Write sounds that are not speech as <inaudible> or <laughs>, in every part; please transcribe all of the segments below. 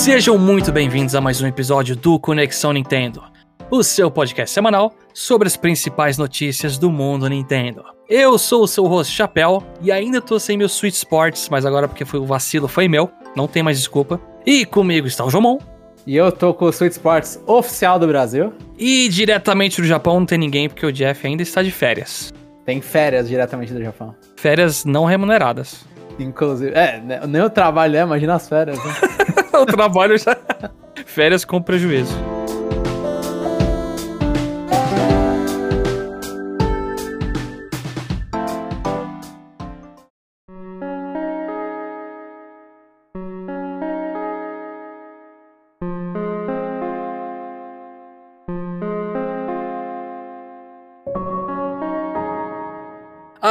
Sejam muito bem-vindos a mais um episódio do Conexão Nintendo, o seu podcast semanal sobre as principais notícias do mundo Nintendo. Eu sou o seu host Chapéu e ainda tô sem meu Switch Sports, mas agora porque foi o vacilo foi meu, não tem mais desculpa. E comigo está o Jomon. E eu tô com o Switch Sports oficial do Brasil. E diretamente do Japão não tem ninguém porque o Jeff ainda está de férias. Tem férias diretamente do Japão. Férias não remuneradas. Inclusive, é, né, nem o trabalho é, imagina as férias. Né? <laughs> <laughs> o trabalho já. Férias com prejuízo.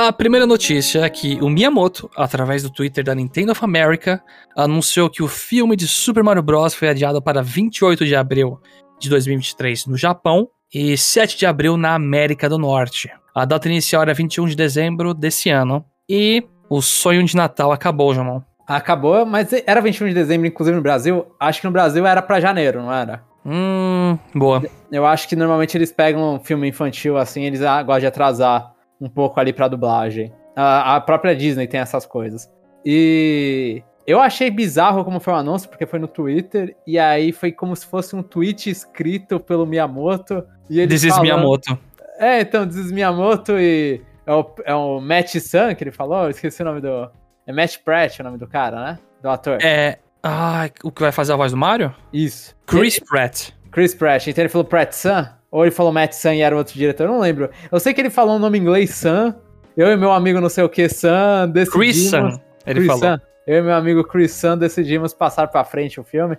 A primeira notícia é que o Miyamoto, através do Twitter da Nintendo of America, anunciou que o filme de Super Mario Bros. foi adiado para 28 de abril de 2023 no Japão e 7 de abril na América do Norte. A data inicial era 21 de dezembro desse ano e o sonho de Natal acabou, Jamon. Acabou, mas era 21 de dezembro, inclusive no Brasil. Acho que no Brasil era para janeiro, não era? Hum, boa. Eu acho que normalmente eles pegam um filme infantil assim, eles gostam de atrasar um pouco ali pra dublagem. A, a própria Disney tem essas coisas. E eu achei bizarro como foi o anúncio, porque foi no Twitter, e aí foi como se fosse um tweet escrito pelo Miyamoto. E ele This is Miyamoto. É, então, This is Miyamoto e é o, é o Matt Sun que ele falou, eu esqueci o nome do... É Matt Pratt o nome do cara, né? Do ator. É... Ah, o que vai fazer a voz do Mario? Isso. Chris ele... Pratt. Chris Pratt. Então ele falou Pratt Sun? Ou ele falou Matt Sun e era outro diretor, eu não lembro. Eu sei que ele falou o um nome em inglês Sun. Eu e meu amigo não sei o que Sun decidimos... Chris Sun, ele Chris falou. Sun. Eu e meu amigo Chris Sun decidimos passar pra frente o filme.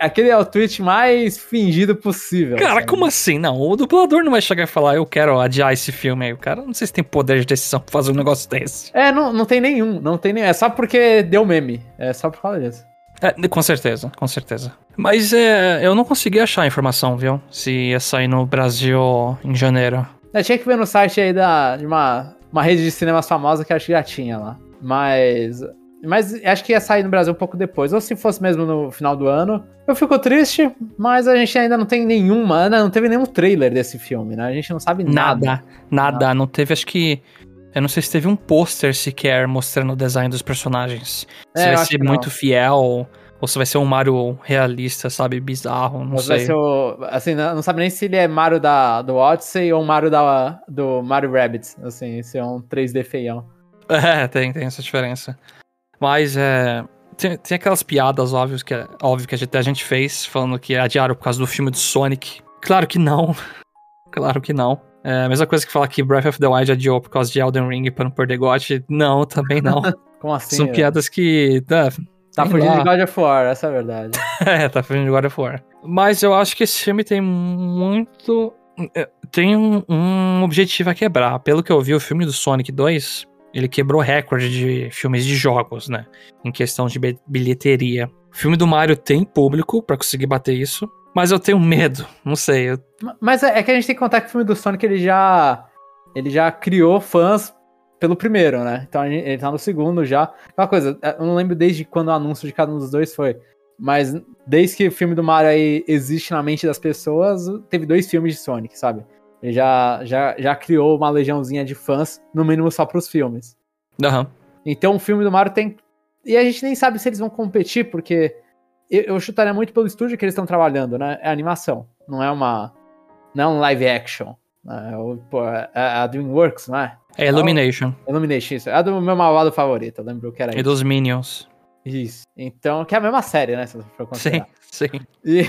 Aquele é o tweet mais fingido possível. Cara, sabe? como assim? Não, o dublador não vai chegar e falar, eu quero adiar esse filme aí. O cara não sei se tem poder de decisão pra fazer um negócio desse. É, não, não tem nenhum, não tem nenhum. É só porque deu meme. É só por causa disso. É, com certeza, com certeza. Mas é, eu não consegui achar a informação, viu? Se ia sair no Brasil em janeiro. Eu tinha que ver no site aí da, de uma, uma rede de cinemas famosa que acho que já tinha lá. Mas. Mas acho que ia sair no Brasil um pouco depois. Ou se fosse mesmo no final do ano. Eu fico triste, mas a gente ainda não tem nenhuma. Não teve nenhum trailer desse filme, né? A gente não sabe nada. Nada, nada. nada. Não teve, acho que. Eu não sei se teve um pôster sequer mostrando o design dos personagens. Se é, vai ser muito fiel, ou se vai ser um Mario realista, sabe? Bizarro, não ou sei. Vai ser o, assim, não sabe nem se ele é Mario da, do Odyssey ou Mario da, do Mario Rabbids. Assim, se é um 3D feião. <laughs> É, tem, tem essa diferença. Mas é. Tem, tem aquelas piadas óbvias que, óbvio que a gente, a gente fez, falando que adiaram por causa do filme do Sonic. Claro que não. <laughs> claro que não. É a mesma coisa que falar que Breath of the Wild adiou por causa de Elden Ring pra não perder God. Não, também não. <laughs> Como assim? São piadas que. Tá, tá fugindo de God of War, essa é a verdade. <laughs> é, tá fugindo de God of War. Mas eu acho que esse filme tem muito. É, tem um, um objetivo a quebrar. Pelo que eu vi, o filme do Sonic 2 ele quebrou recorde de filmes de jogos, né? Em questão de bilheteria. O filme do Mario tem público para conseguir bater isso, mas eu tenho medo, não sei. Eu... Mas é, é que a gente tem que contar que o filme do Sonic ele já ele já criou fãs pelo primeiro, né? Então ele tá no segundo já. Uma coisa, eu não lembro desde quando o anúncio de cada um dos dois foi, mas desde que o filme do Mario aí existe na mente das pessoas, teve dois filmes de Sonic, sabe? Ele já, já, já criou uma legiãozinha de fãs, no mínimo só pros filmes. Uhum. Então o filme do Mario tem. E a gente nem sabe se eles vão competir, porque eu, eu chutaria muito pelo estúdio que eles estão trabalhando, né? É animação, não é uma. Não é um live action. Né? É, é a Dreamworks, não é? É Illumination. É Illumination, isso. É do meu malvado favorito, eu lembro que era E isso. dos Minions. Isso. Então, que é a mesma série, né? Se você for considerar. Sim, sim. E,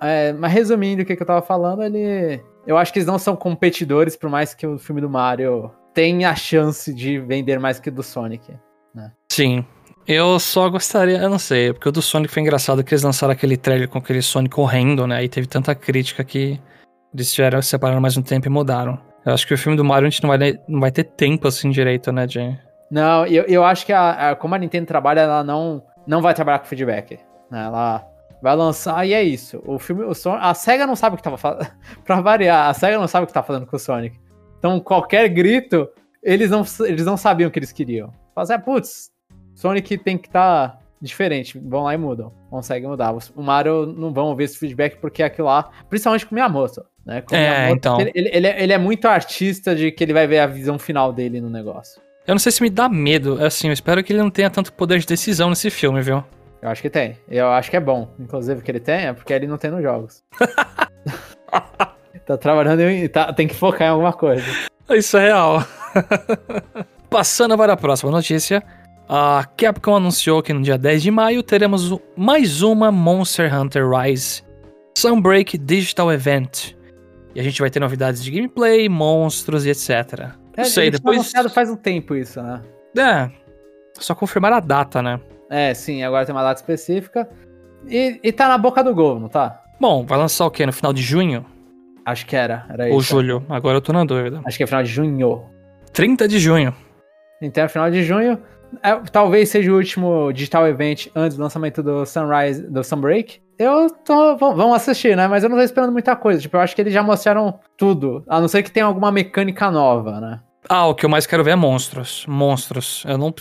é, mas resumindo o que, que eu tava falando, ele. Eu acho que eles não são competidores, por mais que o filme do Mario tenha a chance de vender mais que o do Sonic. Né? Sim. Eu só gostaria, eu não sei, porque o do Sonic foi engraçado que eles lançaram aquele trailer com aquele Sonic correndo, né? E teve tanta crítica que eles tiveram separar mais um tempo e mudaram. Eu acho que o filme do Mario a gente não vai, não vai ter tempo assim direito, né, de... Não, eu, eu acho que a, a, como a Nintendo trabalha, ela não, não vai trabalhar com feedback. Né? Ela vai lançar e é isso. O filme, o Sonic, a SEGA não sabe o que tava fazendo. <laughs> pra variar, a SEGA não sabe o que tá fazendo com o Sonic. Então, qualquer grito, eles não, eles não sabiam o que eles queriam. Fazer, putz, Sonic tem que estar. Tá, diferente. Vão lá e mudam. Conseguem mudar. O Mario não vão ouvir esse feedback porque é aquilo lá, principalmente com minha moça. Né? Com É, Miyamoto, então. Ele, ele- é, ele é muito artista de que ele vai ver a visão final dele no negócio. Eu não sei se me dá medo, assim, eu espero que ele não tenha tanto poder de decisão nesse filme, viu? Eu acho que tem. Eu acho que é bom, inclusive, que ele tenha, porque ele não tem nos jogos. <laughs> tá trabalhando em. Tá, tem que focar em alguma coisa. Isso é real. <laughs> Passando para a próxima notícia. A Capcom anunciou que no dia 10 de maio teremos mais uma Monster Hunter Rise Sunbreak Digital Event. E a gente vai ter novidades de gameplay, monstros e etc. É, Não sei, tinha depois. anunciado faz um tempo isso, né? É. Só confirmar a data, né? É, sim, agora tem uma data específica. E, e tá na boca do gol, não tá? Bom, vai lançar o quê? No final de junho Acho que era, era ou isso. julho? Agora eu tô na dúvida. Acho que é final de junho. 30 de junho. Então, é final de junho. É, talvez seja o último digital event antes do lançamento do Sunrise, do Sunbreak. Eu tô. Vamos assistir, né? Mas eu não tô esperando muita coisa. Tipo, eu acho que eles já mostraram tudo. A não ser que tenha alguma mecânica nova, né? Ah, o que eu mais quero ver é monstros. Monstros. Eu não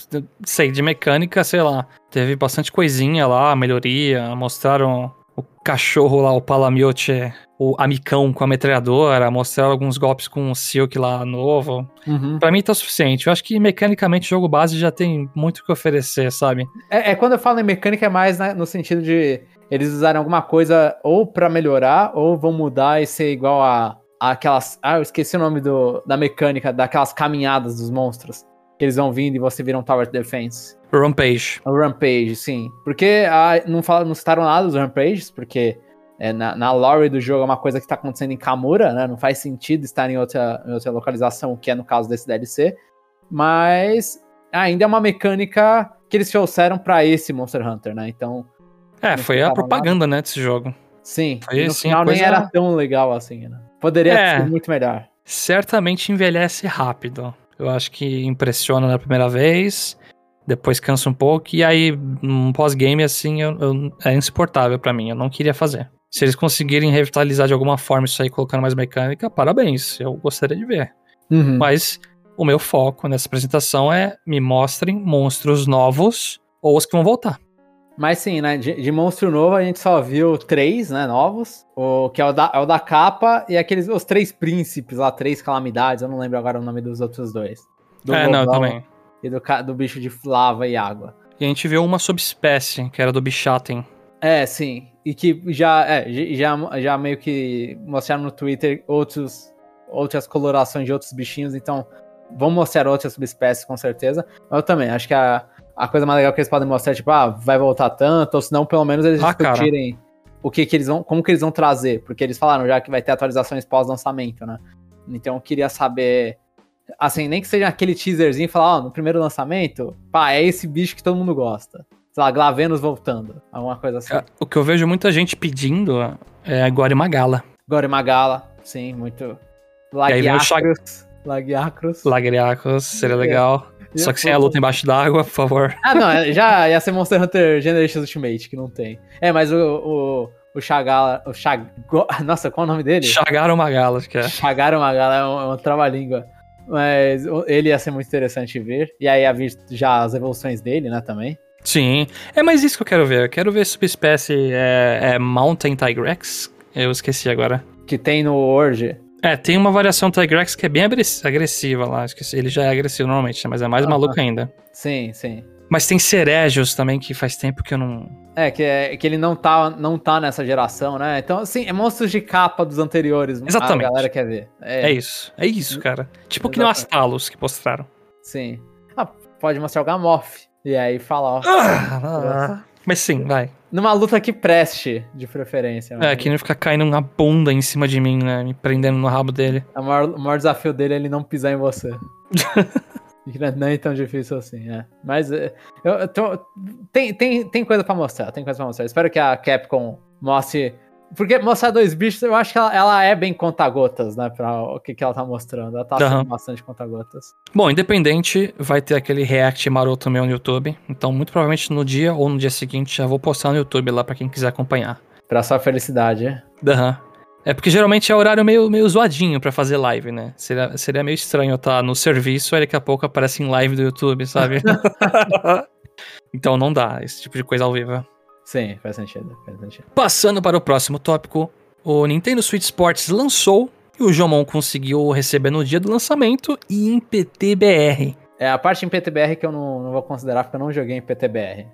sei, de mecânica, sei lá. Teve bastante coisinha lá, melhoria. Mostraram o cachorro lá, o Palamiote, o amicão com a metralhadora. Mostraram alguns golpes com o Silk lá novo. Uhum. Pra mim tá suficiente. Eu acho que mecanicamente o jogo base já tem muito o que oferecer, sabe? É, é quando eu falo em mecânica, é mais né, no sentido de eles usarem alguma coisa ou pra melhorar, ou vão mudar e ser igual a, a aquelas. Ah, eu esqueci o nome do, da mecânica, daquelas caminhadas dos monstros. Que eles vão vindo e você vira um Tower Defense. Rampage. O Rampage, sim. Porque ah, não, fala, não citaram nada dos Rampages, porque é, na, na lore do jogo é uma coisa que tá acontecendo em Kamura, né? Não faz sentido estar em outra, em outra localização, que é no caso desse DLC. Mas ainda é uma mecânica que eles trouxeram pra esse Monster Hunter, né? Então, É, foi a propaganda, né, desse jogo. sim. Foi, no sim, final nem era tão legal assim, né? Poderia É. ser muito melhor. certamente envelhece rápido. Eu acho que impressiona na primeira vez, depois cansa um pouco, e aí um pós-game assim eu- eu- é insuportável pra mim. Eu não queria fazer. Se eles conseguirem revitalizar de alguma forma isso aí, colocando mais mecânica, parabéns. Eu gostaria de ver. Uhum. Mas o meu foco nessa apresentação é me mostrem monstros novos ou os que vão voltar. Mas sim, né? De, de monstro novo a gente só viu três, né? Novos. O que é o da, é o da capa e aqueles os três príncipes lá, três calamidades. Eu não lembro agora o nome dos outros dois. Do é, não, também. E do, do bicho de lava e água. E a gente viu uma subespécie, que era do Bichaten. É, sim. E que já, é, já, já meio que mostraram no Twitter outros, outras colorações de outros bichinhos, então vão mostrar outras subespécies com certeza. Mas eu também, acho que a, a coisa mais legal que eles podem mostrar é tipo, ah, vai voltar tanto, ou se não, pelo menos eles Ah, cara. discutirem o que, que eles vão, como que eles vão trazer, porque eles falaram já que vai ter atualizações pós-lançamento, né? Então eu queria saber, assim, nem que seja aquele teaserzinho e falar, ó, no primeiro lançamento, pá, é esse bicho que todo mundo gosta. Sei lá, Glavenus voltando, alguma coisa assim. O que eu vejo muita gente pedindo é a Guarimagala. Gore Magala, sim, muito. Lagiacrus. Lagiacrus. Lagriacos, seria legal. Só que sem a luta embaixo d'água, por favor. Ah, não, é- já ia ser Monster Hunter Generations Ultimate, que não tem. É, mas o. O, o Chagala. O Chag... Go- <laughs> Nossa, qual é o nome dele? Chagaram Magala, acho que é. Chagaro Magala é um, é um trava-língua. Mas ele ia ser muito interessante ver. E aí ia vir já as evoluções dele, né, também. Sim. É mais isso que eu quero ver. Eu quero ver subespécie é, é Mountain Tigrex. Eu esqueci agora. Que tem no Orge. É, tem uma variação Tigrex que é bem agressi- agressiva lá. Esqueci. Ele já é agressivo normalmente, né, mas é mais Aham. maluco ainda. Sim, sim. Mas tem Ceregios também, que faz tempo que eu não. É, que, é, que ele não tá, não tá nessa geração, né? Então, assim, é monstros de capa dos anteriores. Exatamente. A galera quer ver. É, isso. É isso, cara. Tipo que nem Exatamente. as Talos que postraram. Sim. Ah, pode mostrar o Gamoth. E aí falar, ó. Ah, mas sim, vai. Numa luta que preste, de preferência. É, que não fica caindo uma bunda em cima de mim, né? Me prendendo no rabo dele. O maior, o maior desafio dele é ele não pisar em você. <laughs> Não é tão difícil assim, é. Mas é, eu, eu tô- tem, tem, tem coisa pra mostrar, tem coisa pra mostrar. Espero que a Capcom mostre. Porque mostrar dois bichos, eu acho que ela, ela é bem conta-gotas, né? Pra o que, que ela tá mostrando. Ela tá sendo bastante conta-gotas. Bom, independente, vai ter aquele react maroto meu no YouTube. Então, muito provavelmente no dia ou no dia seguinte já vou postar no YouTube lá pra quem quiser acompanhar. Pra sua felicidade, é. Aham. É porque geralmente é horário meio, meio zoadinho pra fazer live, né? Seria, seria meio estranho eu estar no serviço e daqui a pouco aparece em live do YouTube, sabe? <laughs> Então não dá esse tipo de coisa ao vivo. Sim, faz sentido, faz sentido. Passando para o próximo tópico, o Nintendo Switch Sports lançou e o Jomon conseguiu receber no dia do lançamento e em PTBR. <laughs> É a parte em PTBR que eu não, não vou considerar porque eu não joguei em PTBR.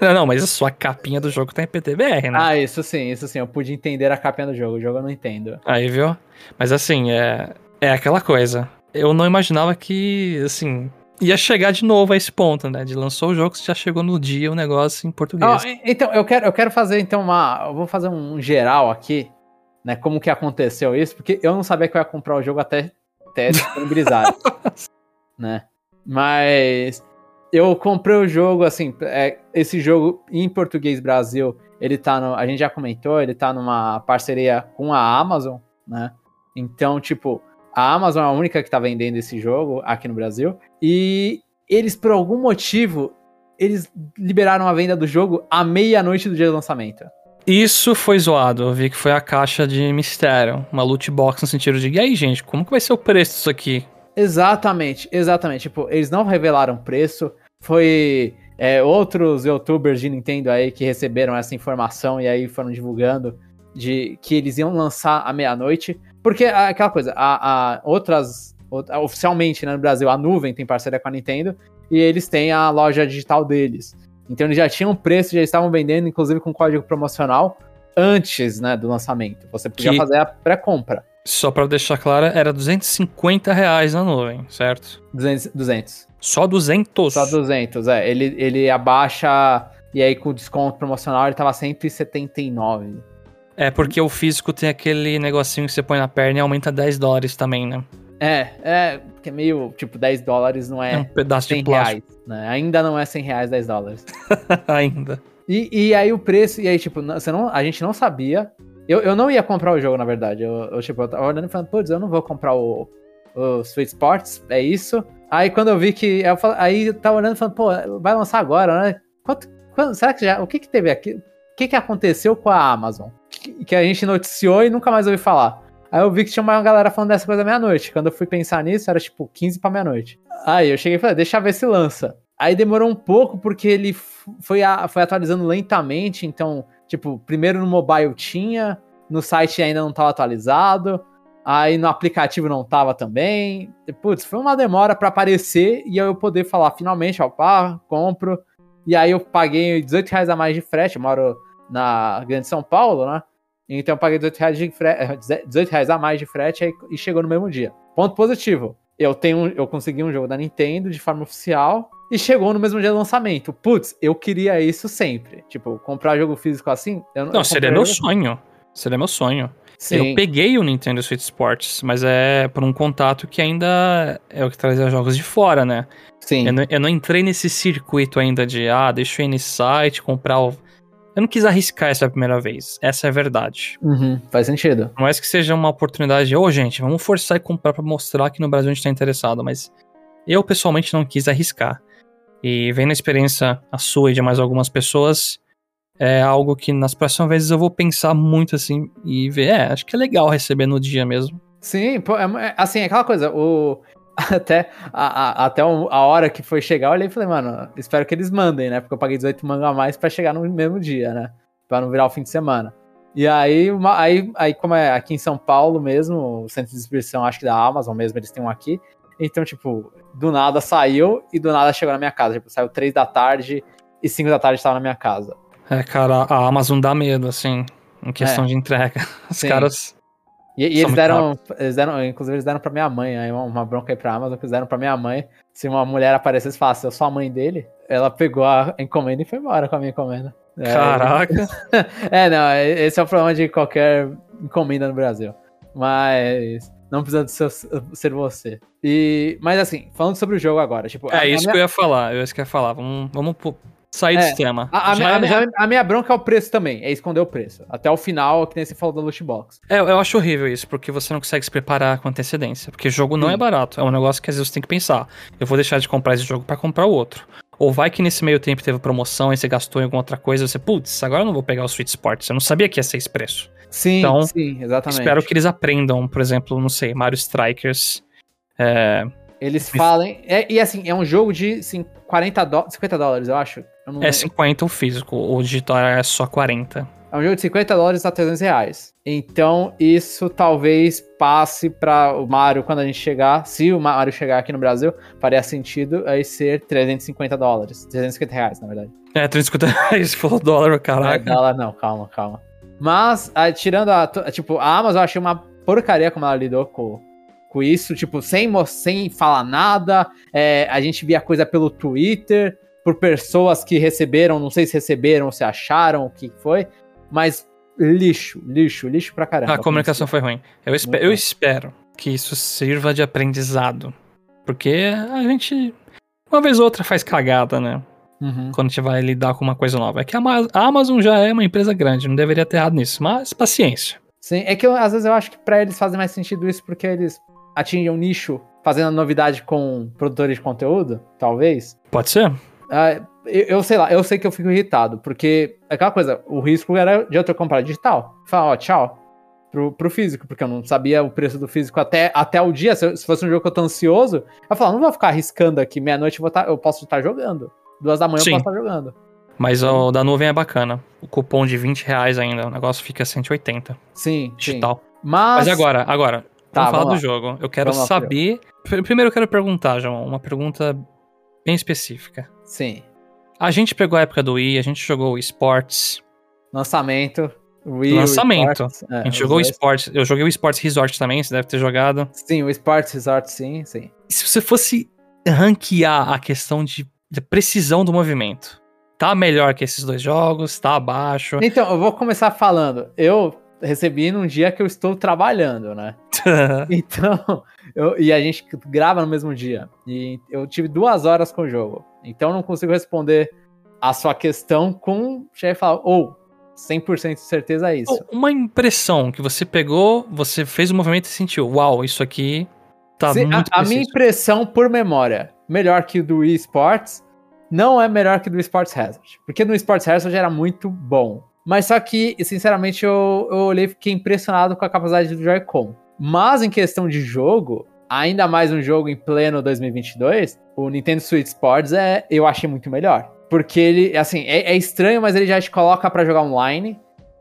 não, não, mas a sua capinha do jogo tá em PTBR, né? Ah, isso sim, isso sim. Eu pude entender a capinha do jogo. O jogo eu não entendo. Aí, viu? Mas assim, é, é aquela coisa. Eu não imaginava que, assim, ia chegar de novo a esse ponto, né? De lançou o jogo, já chegou no dia o negócio em português. Ah, então, eu quero, eu quero fazer então uma. Eu vou fazer um geral aqui, né? Como que aconteceu isso, porque eu não sabia que eu ia comprar o jogo até, até <laughs> disponibilizar. né? Mas eu comprei o jogo, assim, é, esse jogo em português Brasil, ele tá no. A gente já comentou, ele tá numa parceria com a Amazon, né? Então, tipo, a Amazon é a única que tá vendendo esse jogo aqui no Brasil. E eles, por algum motivo, eles liberaram a venda do jogo à meia-noite do dia do lançamento. Isso foi zoado. Eu vi que foi a caixa de mistério. Uma loot box no sentido de, e aí, gente, como que vai ser o preço disso aqui? Exatamente, exatamente. Tipo, eles não revelaram preço. Foi é, outros youtubers de Nintendo aí que receberam essa informação e aí foram divulgando de que eles iam lançar à meia-noite. Porque aquela coisa, a, a outras. Oficialmente né, no Brasil, a nuvem tem parceria com a Nintendo e eles têm a loja digital deles. Então eles já tinham preço, já estavam vendendo, inclusive com código promocional, antes né, do lançamento. Você podia que... fazer a pré-compra. Só para deixar claro, era 250 reais na nuvem, certo? 200. 200. Só 200? Só 200, é. Ele, ele abaixa, e aí com o desconto promocional ele tava 179. É, porque o físico tem aquele negocinho que você põe na perna e aumenta 10 dólares também, né? É, é, que é meio, tipo, 10 dólares não é, é um pedaço 100 de plástico. reais, né? Ainda não é 100 reais 10 dólares. <laughs> Ainda. E, e aí o preço, e aí, tipo, você não, a gente não sabia eu, eu não ia comprar o jogo, na verdade. Eu, eu tipo, eu tava olhando e falando, putz, eu não vou comprar o, o Sweet Sports, é isso. Aí quando eu vi que. Eu aí eu tava olhando e falando, pô, vai lançar agora, né? Quanto, quanto, será que já. O que que teve aqui? O que que aconteceu com a Amazon? Que, que a gente noticiou e nunca mais ouvi falar. Aí eu vi que tinha uma galera falando dessa coisa meia-noite. Quando eu fui pensar nisso, era tipo 15 pra meia-noite. Aí eu cheguei e falei, deixa eu ver se lança. Aí demorou um pouco porque ele foi, a, foi atualizando lentamente, então Tipo, primeiro no mobile tinha, no site ainda não estava atualizado, aí no aplicativo não estava também. Putz, foi uma demora para aparecer e eu poder falar finalmente, ó, pá, compro. E aí eu paguei 18 reais a mais de frete, eu moro na Grande São Paulo, né? Então eu paguei 18 reais, de frete, 18 reais a mais de frete e chegou no mesmo dia. Ponto positivo. Eu tenho, eu consegui um jogo da Nintendo de forma oficial e chegou no mesmo dia do lançamento. Putz, eu queria isso sempre. Tipo, comprar jogo físico assim. Eu, não, eu seria meu sonho. Seria meu sonho. Sim. Eu peguei o Nintendo Switch Sports, mas é por um contato que ainda é o que trazia jogos de fora, né? Sim. Eu não, eu não entrei nesse circuito ainda de, ah, deixa eu ir nesse site, comprar o. Eu não quis arriscar essa primeira vez. Essa é a verdade. Uhum, faz sentido. Não é que seja uma oportunidade de, ô, oh, gente, vamos forçar e comprar pra mostrar que no Brasil a gente tá interessado, mas eu pessoalmente não quis arriscar. E vendo a experiência a sua e de mais algumas pessoas, é algo que nas próximas vezes eu vou pensar muito assim e ver, é, acho que é legal receber no dia mesmo. Sim, é, é assim, é aquela coisa, o até a, a, até a hora que foi chegar, eu olhei e falei, mano, espero que eles mandem, né? Porque eu paguei 18 mangá a mais para chegar no mesmo dia, né? Pra não virar o fim de semana. E aí, uma, aí, aí, como é aqui em São Paulo mesmo, o centro de distribuição, acho que da Amazon mesmo, eles têm um aqui. Então, tipo, do nada saiu e do nada chegou na minha casa. Tipo, saiu 3 da tarde e 5 da tarde estava na minha casa. É, cara, a Amazon dá medo, assim, em questão é. de entrega. <laughs> Os Sim. caras. E, e eles, deram, eles deram, inclusive, eles deram pra minha mãe, aí uma, bronca aí pra Amazon, que eles deram pra minha mãe. Se uma mulher aparecesse e falasse, eu sou a mãe dele, ela pegou a encomenda e foi embora com a minha encomenda. É, Caraca! <laughs> É, não, esse é o problema de qualquer encomenda no Brasil. Mas não precisa ser, ser você. E, mas assim, falando sobre o jogo agora, tipo. É isso minha... que eu ia falar, eu ia que eu ia falar. Vamos, vamos sair é, desse tema. A, a, minha, é... a, minha, bronca é o preço também, é esconder o preço. Até o final, que nem você falou da loot box. É, eu acho horrível isso, porque você não consegue se preparar com antecedência. Porque jogo não Sim. é barato, é um negócio que às vezes você tem que pensar. Eu vou deixar de comprar esse jogo para comprar o outro. Ou vai que nesse meio tempo teve promoção e você gastou em alguma outra coisa, você, putz, agora eu não vou pegar o Switch Sports. Eu não sabia que ia ser esse preço. Sim, então, sim, exatamente. Espero que eles aprendam, por exemplo, não sei, Mario Strikers. É, Eles falem. É, e assim, é um jogo de assim, 40 do, 50 dólares, eu acho. Eu É 50 o físico, o digital é só 40. É um jogo de 50 dólares a 300 reais. Então, isso talvez passe para o Mario quando a gente chegar. Se o Mario chegar aqui no Brasil, faria sentido aí ser 350 dólares. 350 reais, na verdade. É, 350 <laughs> reais, for dólar, Não é caraca. dólar, não, calma, calma. Mas, ah, tirando a. Tipo, a Amazon eu achei uma porcaria como ela lidou com, com isso. Tipo, sem, sem falar nada. É, a gente via coisa pelo Twitter, por pessoas que receberam, não sei se receberam se acharam o que foi. Mas lixo, lixo, lixo pra caramba. A comunicação foi ruim. Eu, espe- eu espero que isso sirva de aprendizado. Porque a gente, uma vez ou outra, faz cagada, né? Uhum. Quando a gente vai lidar com uma coisa nova. É que a Amazon já é uma empresa grande, não deveria ter errado nisso. Mas paciência. Sim, é que eu- às vezes eu acho que pra eles fazem mais sentido isso porque eles atingem um nicho fazendo novidade com produtores de conteúdo, talvez. Pode ser? Ah, eu, eu sei lá, eu sei que eu fico irritado, porque é aquela coisa, o risco era de eu ter comprado digital. Falar, ó, tchau. Pro, pro físico, porque eu não sabia o preço do físico até, até o dia. Se, se fosse um jogo que eu tô ansioso, eu falo, não vou ficar arriscando aqui, meia-noite eu, tá- eu posso estar jogando. Duas da manhã Sim. eu posso estar jogando. Mas o da nuvem é bacana. O cupom de 20 reais ainda, o negócio fica 180 Sim, sim. digital. Mas, Mas agora, agora, Tá, vamos falar do lá. jogo. Eu quero Vamos lá, saber. Pr- Primeiro eu quero perguntar, João, uma pergunta bem específica. sim. A gente pegou a época do Wii, a gente jogou o Esports. Lançamento. Wii, Lançamento. Sports, é, A gente jogou o dois. Esports. Eu joguei o Esports Resort também, você deve ter jogado. Sim, o Sports Resort, sim, sim. E se você fosse ranquear a questão de, de precisão do movimento, tá melhor que esses dois jogos? Tá abaixo? Então, eu vou começar falando. Eu recebi num dia que eu estou trabalhando, né? <laughs> Então, eu- e a gente grava no mesmo dia. E eu tive duas horas com o jogo. Então, eu não consigo responder a sua questão com. Já ia falar, ou, 100% de certeza é isso. Uma impressão que você pegou, você fez o movimento e sentiu, uau, isso aqui tá Se- a, muito a minha preciso. impressão por memória, melhor que o do Wii Sports, não é melhor que o do Sports Hazard. Porque no Sports Hazard era muito bom. Mas só que, sinceramente, eu, eu olhei e fiquei impressionado com a capacidade do Joy-Con. Mas em questão de jogo, ainda mais um jogo em pleno 2022, o Nintendo Switch Sports é, eu achei muito melhor. Porque ele, assim, é, é estranho, mas ele já te coloca pra jogar online.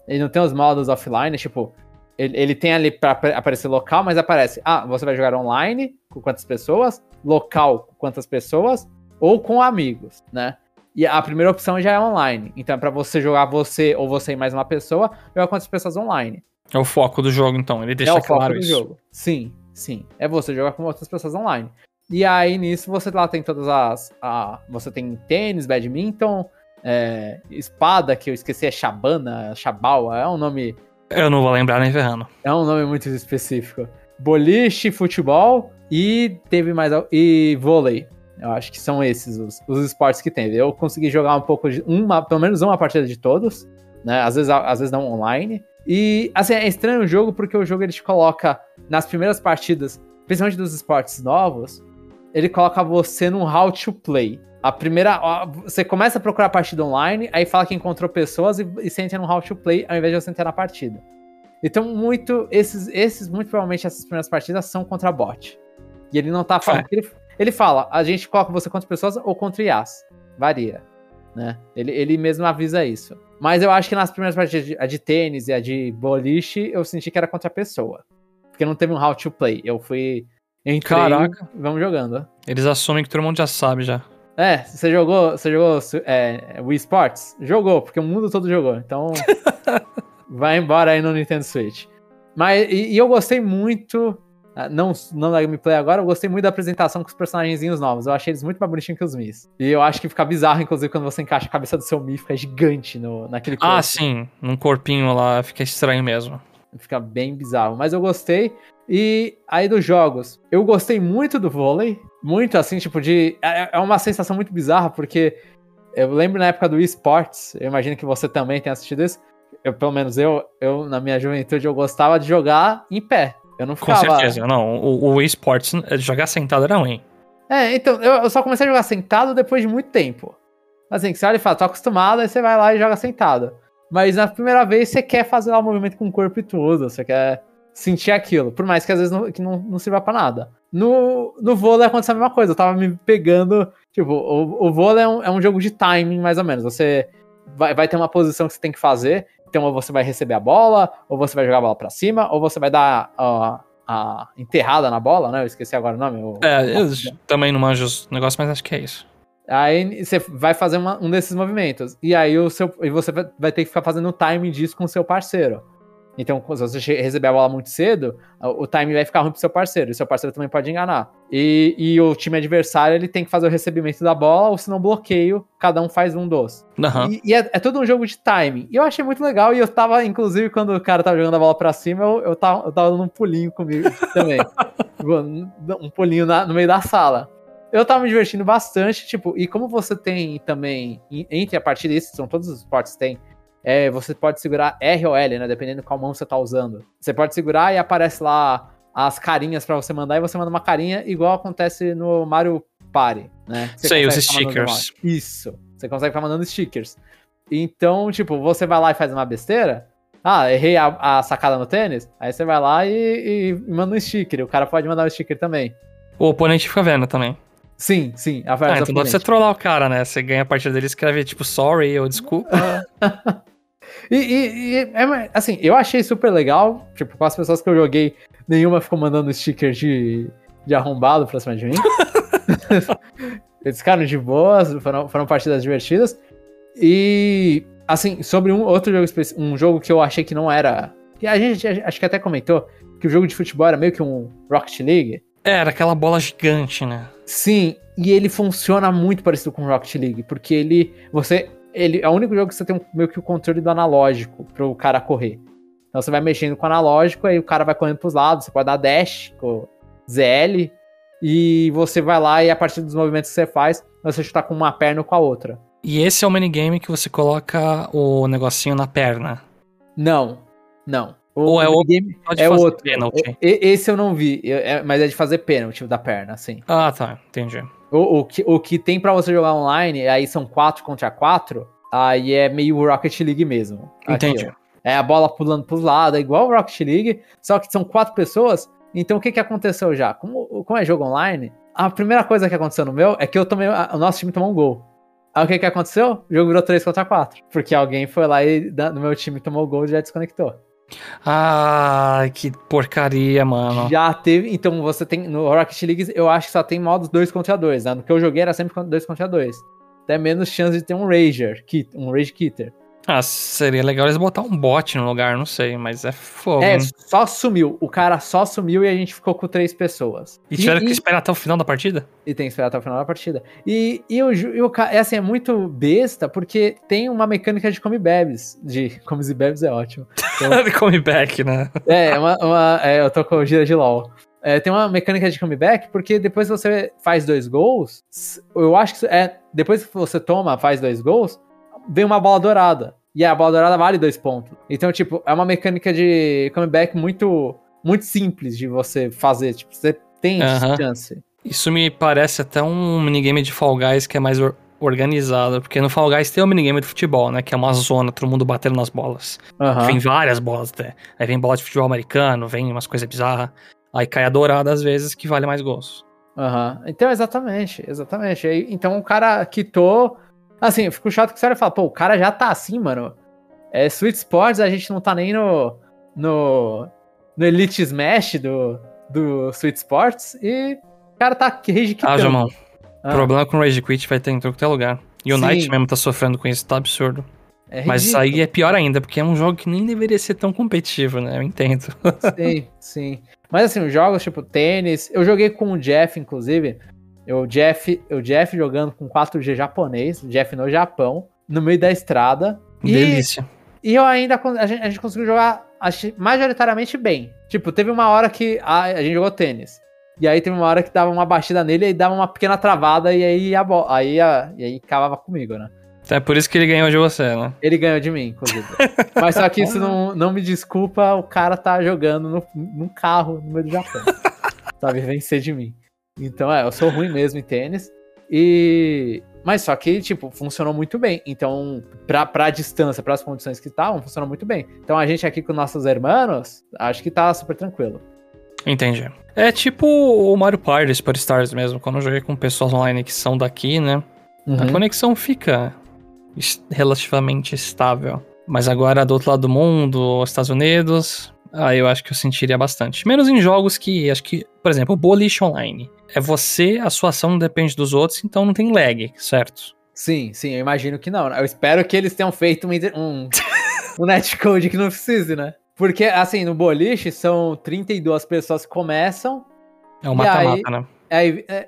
Ele não tem os modos offline, tipo, ele, ele tem ali apare- aparecer local, mas aparece, ah, você vai jogar online com quantas pessoas, local com quantas pessoas, ou com amigos, né? E a primeira opção já é online. Então é pra você jogar você ou você e mais uma pessoa, jogar quantas pessoas online. É o foco do jogo, então. Ele deixa é o foco claro do isso. jogo. Sim, sim. É você jogar com outras pessoas online. E aí nisso você lá tem todas as. A, você tem tênis, badminton, é, espada, que eu esqueci, é Shabana, Shabawa, é um nome. Eu não vou lembrar nem ferrando. É um nome muito específico. Boliche, futebol e teve mais. E vôlei. Eu acho que são esses os, os esportes que teve. Eu consegui jogar um pouco de. Uma, pelo menos uma partida de todos. Né? Às vezes, às vezes não online. E assim, é estranho o jogo porque o jogo ele te coloca nas primeiras partidas, principalmente dos esportes novos, ele coloca você num how to play. A primeira. Você começa a procurar a partida online, aí fala que encontrou pessoas e, e você entra no how to play ao invés de você entrar na partida. Então, muito. Esses, esses, muito provavelmente, essas primeiras partidas são contra bot. E ele não tá falando. É. Ele, ele fala, a gente coloca você contra pessoas ou contra IAs. Varia. Né? Ele, ele mesmo avisa isso. Mas eu acho que nas primeiras partidas, a de tênis e a de boliche, eu senti que era contra a pessoa. Porque não teve um how to play. Eu fui. Entrei, Caraca. Vamos jogando. Eles assumem que todo mundo já sabe já. É, você jogou, você jogou é, Wii Sports? Jogou, porque o mundo todo jogou. Então, <laughs> vai embora aí no Nintendo Switch. Mas, e, e eu gostei muito, não, não da gameplay agora, eu gostei muito da apresentação com os personagenzinhos novos. Eu achei eles muito mais bonitinhos que os Mis. E eu acho que fica bizarro, inclusive, quando você encaixa a cabeça do seu Mi, fica gigante no, naquele corpo. Ah, sim. Num corpinho lá fica estranho mesmo. Fica bem bizarro. Mas eu gostei. E aí dos jogos, eu gostei muito do vôlei. Muito assim, tipo, de. É é uma sensação muito bizarra, porque eu lembro na época do esports, eu imagino que você também tenha assistido isso. Eu, pelo menos eu, eu, na minha juventude, eu gostava de jogar em pé. Eu não Com ficava. certeza. Não, o, o eSports, jogar sentado era ruim. É, então, eu, eu só comecei a jogar sentado depois de muito tempo. Assim, que você olha e fala, tô acostumado, aí você vai lá e joga sentado. Mas na primeira vez você quer fazer lá o movimento com o corpo e tudo, você quer sentir aquilo, por mais que às vezes não, que não, não sirva pra nada. no, no vôlei aconteceu a mesma coisa. Eu tava me pegando. Tipo, o, o vôlei é um, é um jogo de timing, mais ou menos. Você vai, vai ter uma posição que você tem que fazer. Então, ou você vai receber a bola, ou você vai jogar a bola pra cima, ou você vai dar a, a enterrada na bola, né? Eu esqueci agora o nome. O, é, eu também não manjo os negócios, mas acho que é isso. Aí você vai fazer uma, um desses movimentos. E aí o seu, e você vai ter que ficar fazendo o timing disso com o seu parceiro. Então, se você receber a bola muito cedo, o time vai ficar ruim pro seu parceiro. E seu parceiro também pode enganar. E, e o time adversário, ele tem que fazer o recebimento da bola, ou se não bloqueio, cada um faz um dos. Uhum. E, e é, é, todo um jogo de time. E eu achei muito legal. E eu tava, inclusive, quando o cara tava jogando a bola pra cima, eu, eu, tava, eu tava dando um pulinho comigo <laughs> também. um pulinho na, no meio da sala. Eu tava me divertindo bastante, tipo, e como você tem também, entre a partida, esses são todos os esportes tem, é, você pode segurar R ou L, né? Dependendo de qual mão você tá usando. Você pode segurar e aparece lá as carinhas para você mandar e você manda uma carinha, igual acontece no Mario Party, né? Você Sei, os stickers. Isso. Você consegue ficar mandando stickers. Então, tipo, você vai lá e faz uma besteira. Ah, errei a, a sacada no tênis. Aí você vai lá e, e, manda um sticker. O cara pode mandar um sticker também. O oponente fica vendo também. Sim, sim. A ah, então dá você trollar o cara, né? Você ganha a partida dele e escreve tipo sorry ou desculpa. <laughs> E, e, e é, assim, eu achei super legal. Tipo, com as pessoas que eu joguei, nenhuma ficou mandando sticker de, de arrombado pra cima de mim. <laughs> Eles ficaram de boas, foram, foram partidas divertidas. E, assim, sobre um outro jogo, um jogo que eu achei que não era. Que a gente acho que até comentou que o jogo de futebol era meio que um Rocket League. Era aquela bola gigante, né? Sim, e ele funciona muito parecido com Rocket League, porque ele. Você ele é o único jogo que você tem meio que o controle do analógico pro cara correr. Então você vai mexendo com o analógico, aí o cara vai correndo pros lados, você pode dar dash com ZL, e você vai lá e a partir dos movimentos que você faz, você chutar com uma perna ou com a outra. E esse é o minigame que você coloca o negocinho na perna? Não, não. O Ou é outro? É outro. Pênalti. Esse eu não vi, é, mas é de fazer pênalti da perna, sim. Ah, tá, entendi. O, o, que, o que tem para você jogar online, aí são 4 contra 4, aí é meio Rocket League mesmo. Entendi. Aqui, é a bola pulando pros lados, é igual o Rocket League, só que são quatro pessoas. Então o que, que aconteceu já? Como, como é jogo online, a primeira coisa que aconteceu no meu é que eu tomei. O nosso time tomou um gol. Aí o que, que aconteceu? O jogo virou 3 contra 4. Porque alguém foi lá e no meu time tomou o gol e já desconectou. Ah, que porcaria, mano. Já teve. Então você tem. No Rocket League, eu acho que só tem modos 2 contra 2, né? No que eu joguei era sempre 2 contra 2. Até menos chance de ter um Rager, um Rage Kitter. Ah, seria legal eles botar um bot no lugar, não sei, mas é fogo. É, só sumiu. O cara só sumiu e a gente ficou com três pessoas. E tiveram e, que esperar até o final da partida? E tem que esperar até o final da partida. E, e, o, e o é assim, é muito besta, porque tem uma mecânica de come bebes. De <laughs> comes e bebes é ótimo. Então, <laughs> come back, né? É, uma, uma, é, eu tô com gira de LOL. É, tem uma mecânica de comeback, porque depois que você faz dois gols, eu acho que é. Depois que você toma, faz dois gols, vem uma bola dourada. E a bola dourada vale dois pontos. Então, tipo, é uma mecânica de comeback muito, muito simples de você fazer. Tipo, você tem uhum. chance. Isso me parece até um minigame de Fall Guys que é mais or organizado. Porque no Fall Guys tem o um minigame de futebol, né? Que é uma zona, todo mundo batendo nas bolas. Uhum. Vem várias bolas até. Aí vem bola de futebol americano, vem umas coisas bizarras. Aí cai a dourada às vezes que vale mais gols. Aham. Uhum. Então, exatamente, exatamente. Então o cara quitou Assim, eu fico chato que você olha e fala, pô, o cara já tá assim, mano. É Sweet Sports, a gente não tá nem no. no. no Elite Smash do, do Sweet Sports e o cara tá rage quitando. Ah, Jamão. Ah. Problema com o Rage Quit vai ter em todo lugar. E o Knight mesmo tá sofrendo com isso, tá absurdo. É Mas isso aí é pior ainda, porque é um jogo que nem deveria ser tão competitivo, né? Eu entendo. Sim, sim. Mas assim, os jogos tipo tênis. Eu joguei com o Jeff, inclusive. O Jeff, o Jeff jogando com 4G japonês, Jeff no Japão, no meio da estrada. Delícia. E, e eu ainda a gente, a gente conseguiu jogar acho, majoritariamente bem. Tipo, teve uma hora que a, a, gente jogou tênis. E aí teve uma hora que dava uma batida nele e dava uma pequena travada e aí a aí, a, e aí acabava comigo, né? É por isso que ele ganhou de você, né? Ele ganhou de mim, inclusive. <laughs> Mas só que isso não, não me desculpa, o cara tá jogando no, num carro no meio do Japão. <laughs> sabe, vencer de mim. Então, é, eu sou ruim mesmo em tênis. E. Mas só que, tipo, funcionou muito bem. Então, pra, pra distância, para as condições que estavam, funcionou muito bem. Então, a gente aqui com nossos irmãos, acho que tá super tranquilo. Entendi. É tipo o Mario Party Superstars mesmo, quando eu joguei com pessoas online que são daqui, né? Uhum. A conexão fica relativamente estável. Mas agora do outro lado do mundo, os Estados Unidos, aí eu acho que eu sentiria bastante. Menos em jogos que, acho que, por exemplo, o Boliche Online. É você, a sua ação não depende dos outros, então não tem lag, certo? Sim, sim, eu imagino que não. né? Eu espero que eles tenham feito um, um, <laughs> um netcode que não precise, né? Porque, assim, no boliche são 32 pessoas que começam, É um mata-mata, né? aí, é,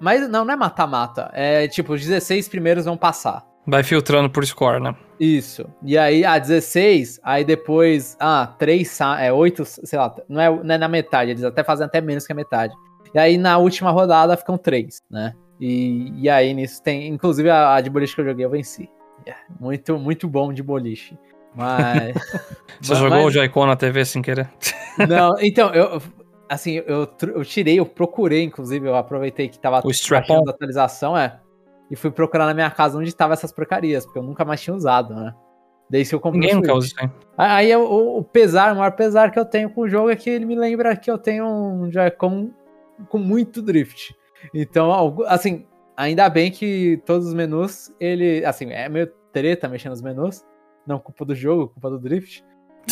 mas não, não é mata-mata. É tipo, os 16 primeiros vão passar. Vai filtrando por score, né? Isso. E aí, ah, 16, aí depois, ah, 3, sa- é 8, sei lá, não é, não é na metade, eles até fazem até menos que a metade. E aí na última rodada ficam 3, né? E, e aí nisso tem, inclusive a, a de boliche que eu joguei eu venci. Yeah, Muito, muito bom de boliche. Mas. <laughs> Você mas- jogou o Joy-Con na TV sem querer? Não, <laughs> então, eu. Assim, eu, eu tirei, eu procurei, inclusive, eu aproveitei que tava O strap-on? a atualização, é. E fui procurar na minha casa onde tava essas porcarias, porque eu nunca mais tinha usado, né? Desde que eu comprei Ninguém o nunca usa isso aí. É o, pesar, o maior pesar que eu tenho com o jogo é que ele me lembra que eu tenho um Joy-Con com muito drift. Então, assim, ainda bem que todos os menus, ele, assim, é meio treta mexendo nos menus, não culpa do jogo, culpa do drift.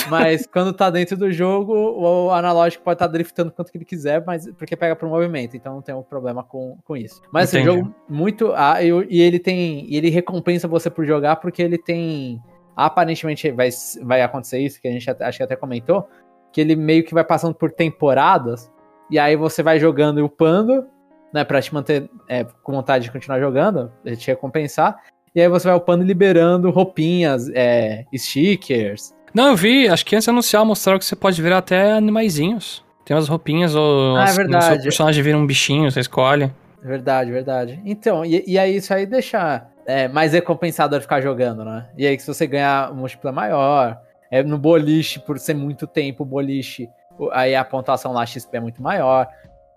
Mas quando tá dentro do jogo, o analógico pode estar driftando quanto que ele quiser, mas porque pega pro movimento, então não tem um problema com, com isso. Mas assim, o Entendi. jogo muito. Ah, e, e ele tem. E ele recompensa você por jogar porque ele tem. Aparentemente vai, vai acontecer isso, que a gente até- acho que até comentou, que ele meio que vai passando por temporadas, e aí você vai jogando e upando, né, pra te manter é, com vontade de continuar jogando, ele te recompensar, e aí você vai upando e liberando roupinhas, é, stickers. Não, eu vi, acho que antes de anunciar mostraram que você pode virar até animaizinhos. Tem umas roupinhas ou Ah, é o verdade. seu personagem vira um bichinho, você escolhe. Verdade, verdade. Então, e, e aí isso aí deixa é, mais recompensador ficar jogando, né? E aí se você ganhar um múltiplo maior, é, no boliche, por ser muito tempo o boliche, aí a pontuação lá XP é muito maior.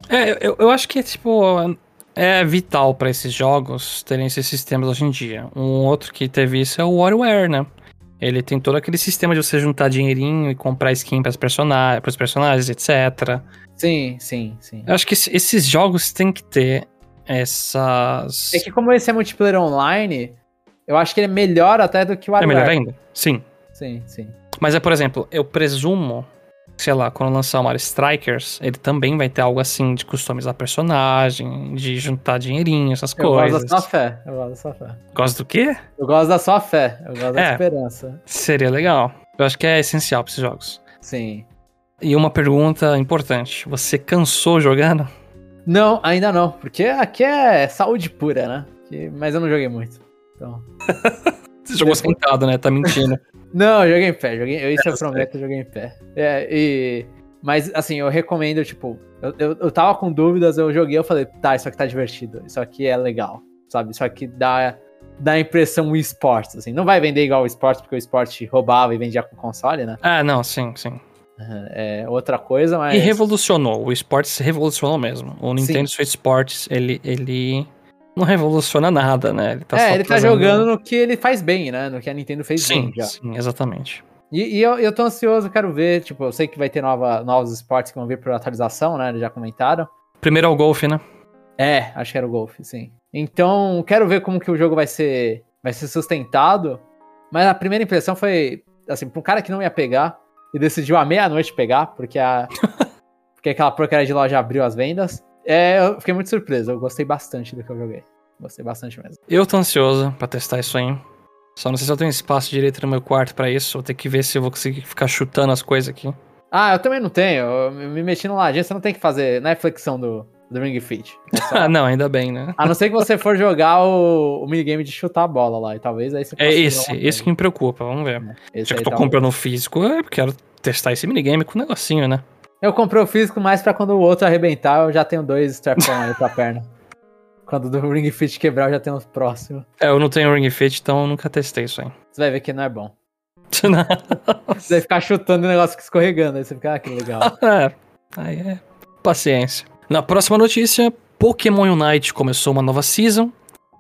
É, eu, eu acho que, tipo, é vital pra esses jogos terem esses sistemas hoje em dia. Um outro que teve isso é o WarioWare, né? Ele tem todo aquele sistema de você juntar dinheirinho e comprar skin pras personagens, pros personagens, etc. Sim, sim, sim. Eu acho que esse- esses jogos têm que ter essas... É que como esse é multiplayer online, eu acho que ele é melhor até do que o É WarioWare. melhor ainda? Sim. Sim, sim. Mas é, por exemplo, eu presumo, sei lá, quando lançar o Mario Strikers, ele também vai ter algo assim de customizar personagem, de juntar dinheirinho, essas Eu coisas. gosto da sua fé. Eu gosto da sua fé. Gosta do quê? Eu gosto da sua fé. Eu gosto da É. esperança. Seria legal. Eu acho que é essencial pra esses jogos. Sim. E uma pergunta importante: você cansou jogando? Não, ainda não, porque aqui é saúde pura, né? Mas eu não joguei muito. Então. <laughs> Você jogou sentado, né? Tá mentindo. <laughs> Não, eu joguei em pé, joguei, eu, isso eu prometo, eu joguei em pé. É, e, mas, assim, eu recomendo, tipo, eu, eu, eu tava com dúvidas, eu joguei, eu falei, tá, isso aqui tá divertido, isso aqui é legal, sabe? Isso aqui dá, dá a impressão esportes, assim. Não vai vender igual o esportes, porque o esporte roubava e vendia com console, né? ah, não, sim, sim. É outra coisa, mas... E revolucionou. O esportes revolucionou mesmo. O Nintendo Switch Sports, ele, ele não revoluciona nada, né? Ele tá é, ele tá jogando no que ele faz bem, né? No que a Nintendo fez Sim, bem já. sim, exatamente. E, e eu, eu tô ansioso, quero ver, tipo, eu sei que vai ter nova, novos esportes que vão vir por atualização, né? Eles já comentaram. Primeiro é o golfe, né? É, acho que era o Golf, sim. Então, quero ver como que o jogo vai ser, vai ser sustentado. Mas a primeira impressão foi, assim, pra um cara que não ia pegar e decidiu à meia-noite pegar, porque a <laughs> porque aquela porcaria de loja abriu as vendas. É, eu fiquei muito surpreso, eu gostei bastante do que eu joguei. Gostei bastante mesmo. Eu tô ansioso pra testar isso aí. Só não sei se eu tenho espaço direito no meu quarto pra isso. Vou ter que ver se eu vou conseguir ficar chutando as coisas aqui. Ah, eu também não tenho. Eu me meti no ladinho, você não tem que fazer, não é flexão do, do Ring Fit. <laughs> É Ah, não, ainda bem, né? A não ser que você for jogar o, o minigame de chutar a bola lá, e talvez aí você É esse, esse que me preocupa, vamos ver. Esse Já que eu tô tá- comprando o físico, eu quero testar esse minigame com um negocinho, né? Eu comprei o físico mais pra quando o outro arrebentar, eu já tenho dois strap-on aí pra <laughs> perna. Quando do Ring Fit quebrar, eu já tenho os próximos. É, eu não tenho Ring Fit, então eu nunca testei isso aí. Você vai ver que não é bom. <laughs> Você vai ficar chutando o negócio escorregando, aí você fica, ah, que legal. <laughs> é, aí é paciência. Na próxima notícia, Pokémon Unite começou uma nova season.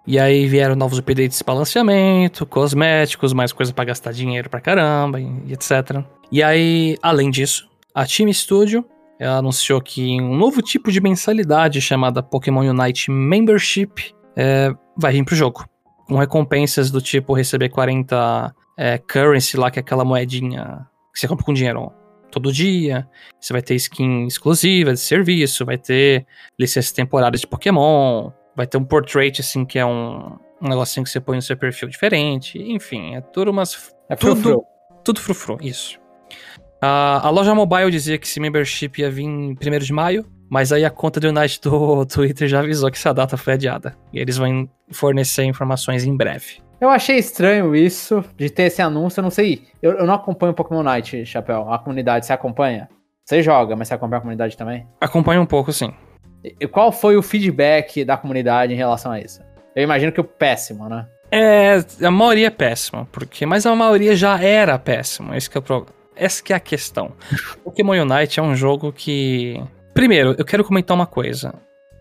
E aí vieram novos updates de balanceamento, cosméticos, mais coisa pra gastar dinheiro pra caramba, e etc. E aí, além disso, a Team Studio anunciou que um novo tipo de mensalidade chamada Pokémon Unite Membership é, vai vir pro jogo. Com recompensas do tipo receber 40 é, currency lá, que é aquela moedinha que você compra com dinheiro todo dia. Você vai ter skin exclusiva de serviço, vai ter licenças temporárias de Pokémon, vai ter um portrait, assim, que é um, um negocinho que você põe no seu perfil diferente. Enfim, é tudo umas. É tudo, frufru. tudo frufru, isso. A, a loja mobile dizia que esse membership ia vir em 1 de maio, mas aí a conta do Unite do Twitter já avisou que essa data foi adiada. E eles vão fornecer informações em breve. Eu achei estranho isso, de ter esse anúncio, eu não sei. Eu, eu não acompanho Pokémon Night, Chapéu. A comunidade, você acompanha? Você joga, mas você acompanha a comunidade também? Acompanha um pouco, sim. E qual foi o feedback da comunidade em relação a isso? Eu imagino que o péssimo, né? É, a maioria é péssima, porque, mas a maioria já era péssima. Esse que é o pro, essa que é a questão. Pokémon Unite é um jogo que. Primeiro, eu quero comentar uma coisa.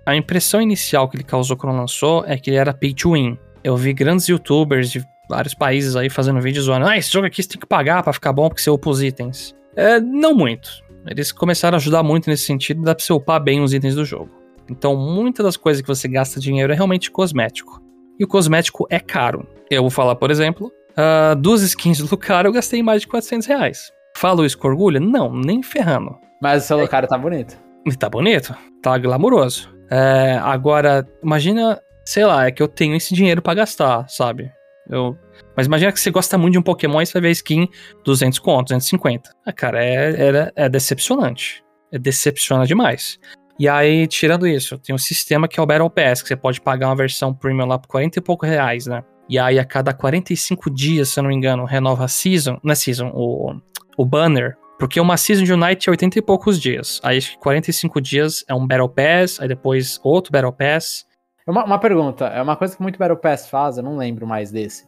A impressão inicial que ele causou quando lançou é que ele era pay to win. Eu vi grandes youtubers de vários países aí fazendo vídeos zoando. Ah, esse jogo aqui você tem que pagar para ficar bom porque você upa os itens. É, não muito. Eles começaram a ajudar muito nesse sentido, dá pra você upar bem os itens do jogo. Então, muitas das coisas que você gasta dinheiro é realmente cosmético. E o cosmético é caro. Eu vou falar, por exemplo, uh, duas skins do <laughs> cara eu gastei mais de 400 reais. Falo isso com orgulho? Não, nem ferrando. Mas o seu é. cara tá bonito. E tá bonito, tá glamuroso. É, agora, imagina, sei lá, é que eu tenho esse dinheiro para gastar, sabe? Eu, mas imagina que você gosta muito de um Pokémon e você vai ver a skin 200 contos, 250. Ah, cara, é, é, é decepcionante. É decepciona demais. E aí, tirando isso, tem um sistema que é o Battle Pass, que você pode pagar uma versão premium lá por 40 e pouco reais, né? E aí, a cada 45 dias, se eu não me engano, renova a season. Não é season, o, o banner. Porque uma season de Unite é 80 e poucos dias. Aí, acho que 45 dias é um Battle Pass, aí depois outro Battle Pass. Uma, uma pergunta, é uma coisa que muito Battle Pass faz, eu não lembro mais desse.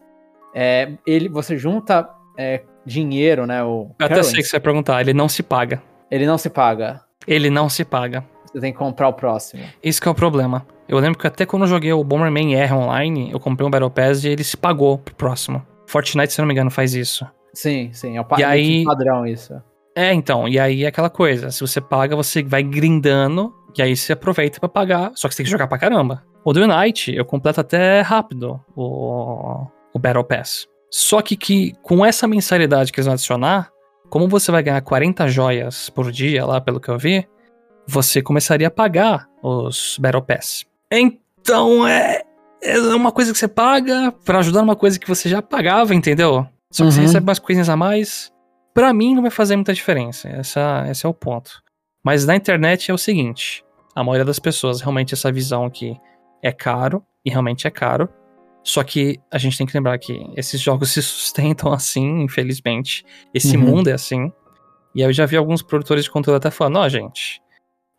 É, ele, você junta é, dinheiro, né? O eu até sei que você vai perguntar, ele não se paga. Ele não se paga. Ele não se paga. Você tem que comprar o próximo. Isso que é o problema. Eu lembro que até quando eu joguei o Bomberman R online, eu comprei um Battle Pass e ele se pagou pro próximo. Fortnite, se não me engano, faz isso. Sim, sim. É o e aí, padrão isso. É, então. E aí é aquela coisa. Se você paga, você vai grindando. E aí você aproveita para pagar. Só que você tem que jogar pra caramba. O do Unite, eu completo até rápido o, o Battle Pass. Só que, que com essa mensalidade que eles vão adicionar, como você vai ganhar 40 joias por dia, lá pelo que eu vi, você começaria a pagar os Battle Pass. Então é, é uma coisa que você paga para ajudar uma coisa que você já pagava, entendeu? Só que uhum. você recebe umas coisinhas a mais. Pra mim não vai fazer muita diferença. Essa, esse é o ponto. Mas na internet é o seguinte: a maioria das pessoas realmente essa visão que é caro, e realmente é caro. Só que a gente tem que lembrar que esses jogos se sustentam <laughs> assim, infelizmente. Esse uhum. mundo é assim. E aí eu já vi alguns produtores de conteúdo até falando: ó, oh, gente,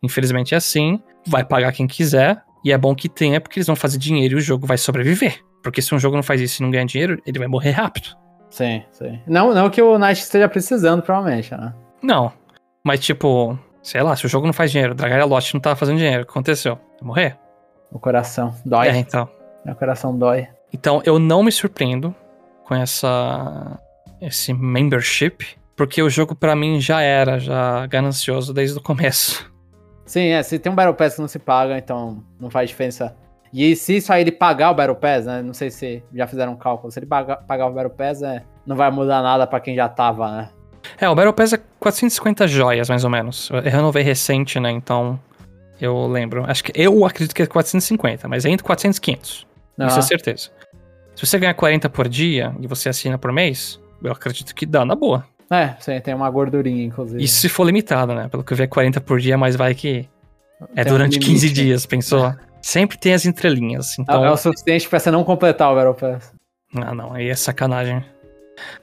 Infelizmente é assim, vai pagar quem quiser, e é bom que tenha, porque eles vão fazer dinheiro e o jogo vai sobreviver. Porque se um jogo não faz isso e não ganha dinheiro, ele vai morrer rápido. Sim, sim. Não, não que o Night esteja precisando, provavelmente, né? Não. Mas, tipo, sei lá, se o jogo não faz dinheiro, Dragaria Lost não tava fazendo dinheiro, o que aconteceu? Vai morrer? O coração dói. É, então. Meu coração dói. Então, eu não me surpreendo com essa esse membership, porque o jogo para mim já era já ganancioso desde o começo. Sim, é. Se tem um Battle Pass que não se paga, então não faz diferença. E se isso aí ele pagar o Battle Pass, né? Não sei se já fizeram um cálculo. Se ele pagar, pagar o Battle Pass, é, não vai mudar nada para quem já tava, né? É, o Battle Pass é 450 joias, mais ou menos. Eu renovei recente, né? Então, eu lembro. Acho que eu acredito que é 450, mas é entre 400 e 500. Uhum. Isso é certeza. Se você ganhar 40 por dia e você assina por mês, eu acredito que dá na boa. É, sim, tem uma gordurinha, inclusive. Isso se for limitado, né? Pelo que eu vi, é 40 por dia, mas vai que é tem durante um 15 dias, pensou? É. <laughs> Sempre tem as entrelinhas. Então... É, é o suficiente pra você não completar o Battle Pass. Ah, não, aí é sacanagem.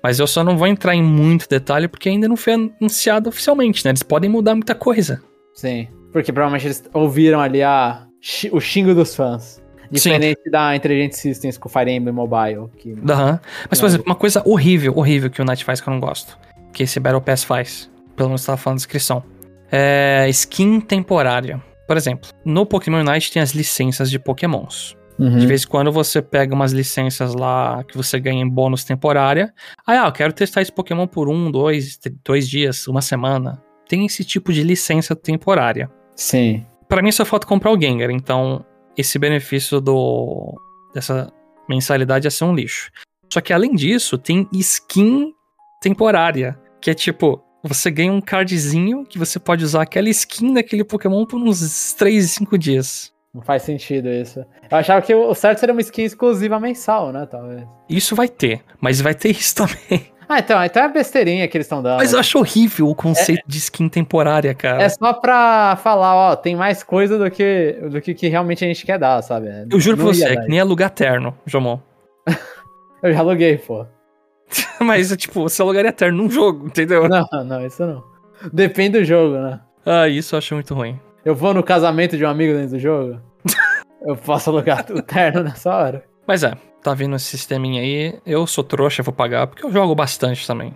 Mas eu só não vou entrar em muito detalhe porque ainda não foi anunciado oficialmente, né? Eles podem mudar muita coisa. Sim, porque provavelmente eles ouviram ali a, o xingo dos fãs. Diferente Sim. da Intelligent Systems com o Fire Emblem Mobile. Que... Uhum. Mas, por exemplo, uma coisa horrível, horrível que o Night faz que eu não gosto que esse Battle Pass faz. Pelo menos estava falando na descrição. É skin temporária. Por exemplo, no Pokémon Unite tem as licenças de Pokémons. Uhum. De vez em quando você pega umas licenças lá que você ganha em bônus temporária. Aí, ah, eu quero testar esse Pokémon por um, dois, dois dias, uma semana. tem esse tipo de licença temporária. Sim. Pra mim só falta comprar o Gengar, então esse benefício do dessa mensalidade ia ser um lixo. Só que além disso, tem skin temporária, que é tipo, você ganha um cardzinho que você pode usar aquela skin daquele Pokémon por uns 3, 5 dias. Não faz sentido isso. Eu achava que o certo seria uma skin exclusiva mensal, né? Talvez. Isso vai ter, mas vai ter isso <laughs> também. Ah, então, então é besteirinha que eles estão dando. Mas eu acho horrível o conceito é, de skin temporária, cara. É só pra falar, ó, tem mais coisa do que do que, que realmente a gente quer dar, sabe? Eu juro pra você, é que nem alugar terno, Jomon. <laughs> eu já aluguei, pô. <laughs> Mas, tipo, você alugaria terno num jogo, entendeu? Não, não, isso não. Depende do jogo, né? Ah, isso eu acho muito ruim. Eu vou no casamento de um amigo dentro do jogo? <laughs> eu posso alugar o terno nessa hora. Mas é, tá vindo esse sisteminha aí. Eu sou trouxa, vou pagar, porque eu jogo bastante também.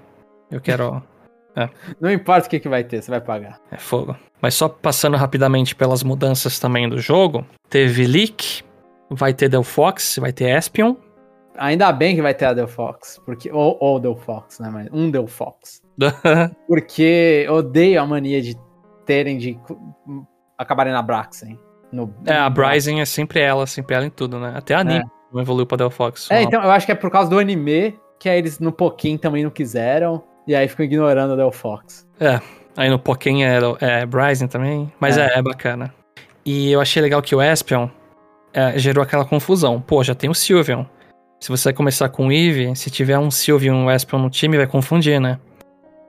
Eu quero. <laughs> É. Não importa o que, que vai ter, você vai pagar. É fogo. Mas só passando rapidamente pelas mudanças também do jogo, teve leak, vai ter Del Fox, vai ter Espion. Ainda bem que vai ter a Del Fox, porque ou, ou Del Fox, né, mas um Del Fox. <laughs> porque odeio a mania de terem de acabarem na Braxen. No, é, a Bryzen é sempre ela, sempre ela em tudo, né? Até a anime. É evoluiu pra Del Fox. É, então, eu acho que é por causa do anime que aí eles no Pokémon também não quiseram. E aí ficam ignorando a Del Fox. É, aí no Pokémon é, é Bryson também. Mas é. é. é, bacana. E eu achei legal que o Espion é, gerou aquela confusão. Pô, já tem o Sylveon. Se você começar com o Eevee, se tiver um Sylveon e um Espion no time, vai confundir, né?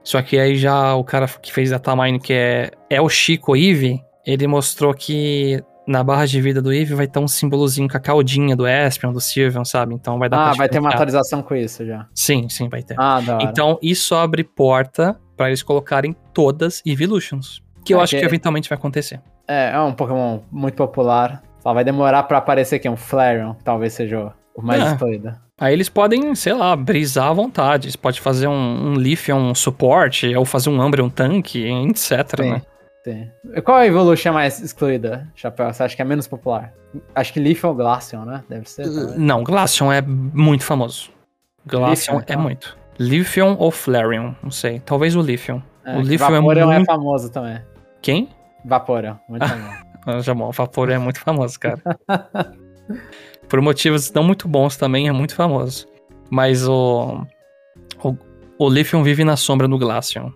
Só que aí já o cara que fez Datamine, que é, é o Chico Eevee, ele mostrou que na barra de vida do Eve vai ter um símbolozinho com a caldinha do Espion, do Sylveon, sabe? Então vai dar Ah, vai ter uma atualização com isso já. Sim, sim, vai ter. Ah, da hora. Então isso abre porta para eles colocarem todas Evolutions. Que eu é, acho que, que eventualmente vai acontecer. É, é um Pokémon muito popular. Só vai demorar para aparecer aqui um Flareon, talvez seja o mais é. escolhido. Aí eles podem, sei lá, brisar à vontade. Eles podem fazer um, um Leafeon um suporte, ou fazer um Umbreon tanque, etc, Sim. né? Sim. Qual a Evolution mais excluída, Chapéu? Você acha que é menos popular? Acho que Leaf ou Glaceon, né? Deve ser. Talvez. Não, Glaceon é muito famoso. Glaceon é então. muito. Leafeon ou Flareon, não sei. Talvez o Leafeon. É, o Leafeon é, muito... é famoso também. Quem? Vaporeon, muito <laughs> famoso. Jamon, Vaporeon é muito famoso, cara. <laughs> Por motivos não muito bons também, é muito famoso. Mas o... O, o Leafeon vive na sombra do Glaceon,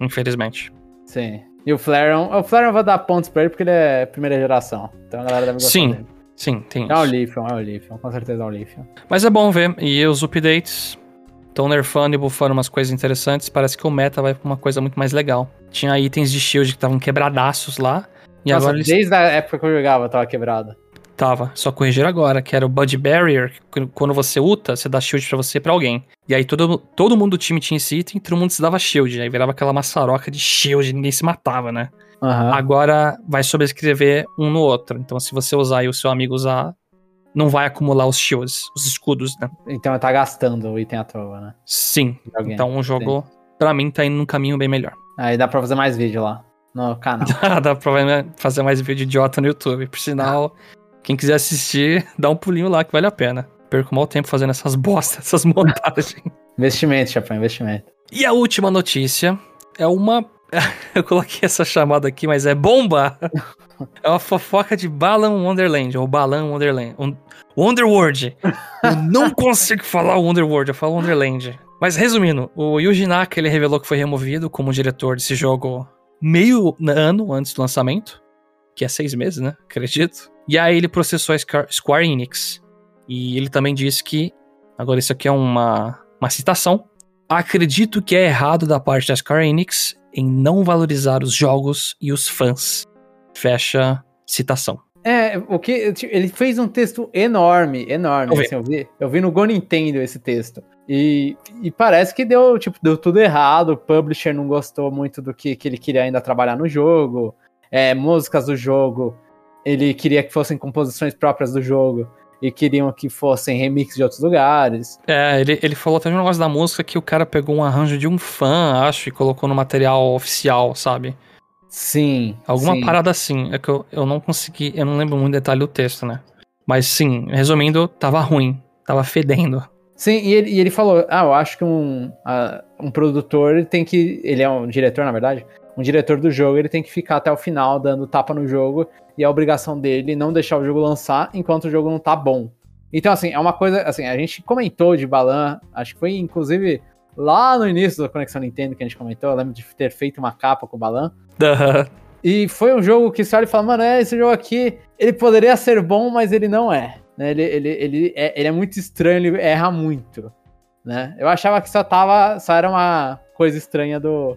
infelizmente. Sim. E o Flareon, o Flareon vai dar pontos pra ele porque ele é primeira geração. Então a galera deve gostar sim, dele. Sim, tem É o Leafeon, é o Leafeon, com certeza é o Leafeon. Mas é bom ver. E os updates estão nerfando e buffando umas coisas interessantes. Parece que o meta vai pra uma coisa muito mais legal. Tinha itens de shield que estavam quebradaços lá. E Nossa, agora eles... desde a época que eu jogava tava quebrado. Tava, só corrigir agora, que era o Bud Barrier, que quando você uta, você dá shield pra você e pra alguém. E aí todo, todo mundo do time tinha esse item, todo mundo se dava shield, aí virava aquela maçaroca de shield, ninguém se matava, né? Uhum. Agora vai sobrescrever um no outro. Então se você usar e o seu amigo usar, não vai acumular os shields, os escudos, né? Então tá gastando o item à toa, né? Sim. Então o jogo, Sim. pra mim, tá indo num caminho bem melhor. Aí dá pra fazer mais vídeo lá no canal. <laughs> dá pra fazer mais vídeo idiota no YouTube. Por sinal, quem quiser assistir, <laughs> dá um pulinho lá que vale a pena. Perco mal tempo fazendo essas bostas, <laughs> essas montagens. investimento, Chapéu, investimento. E a última notícia é uma. <laughs> Eu coloquei essa chamada aqui, mas é bomba! É uma fofoca de Balan Wonderland, ou Balan Wonderland. Wonderworld. Eu não consigo falar Wonderworld, eu falo Wonderland. Mas resumindo, o Yuji Naka ele revelou que foi removido como diretor desse jogo meio ano antes do lançamento, que é seis meses, né? Acredito. E aí ele processou a Square Enix. E ele também disse que, agora isso aqui é uma, uma citação, acredito que é errado da parte da Square Enix em não valorizar os jogos e os fãs. Fecha citação. É, o que ele fez um texto enorme, enorme. Eu vi, assim, eu vi, eu vi no Go Nintendo esse texto. E, e, parece que deu, tipo, deu tudo errado. O publisher não gostou muito do que, que ele queria ainda trabalhar no jogo. É, músicas do jogo ele queria que fossem composições próprias do jogo e queriam que fossem remix de outros lugares. É, ele, ele falou até um negócio da música que o cara pegou um arranjo de um fã, acho, e colocou no material oficial, sabe? Sim. Alguma sim. parada assim. É que eu, eu não consegui, eu não lembro muito detalhe do texto, né? Mas sim, resumindo, tava ruim, tava fedendo. Sim, e ele, e ele falou: Ah, eu acho que um, uh, um produtor tem que. Ele é um diretor, na verdade. Um diretor do jogo ele tem que ficar até o final dando tapa no jogo e a obrigação dele não deixar o jogo lançar enquanto o jogo não tá bom. Então, assim, é uma coisa, assim, a gente comentou de Balan, acho que foi inclusive lá no início da Conexão Nintendo que a gente comentou, eu lembro de ter feito uma capa com o Balan. Uhum. E foi um jogo que você olha e fala, mano, é, esse jogo aqui, ele poderia ser bom, mas ele não é. Né? Ele, ele, ele, é, ele é muito estranho, ele erra muito. Né? Eu achava que só tava. Só era uma coisa estranha do,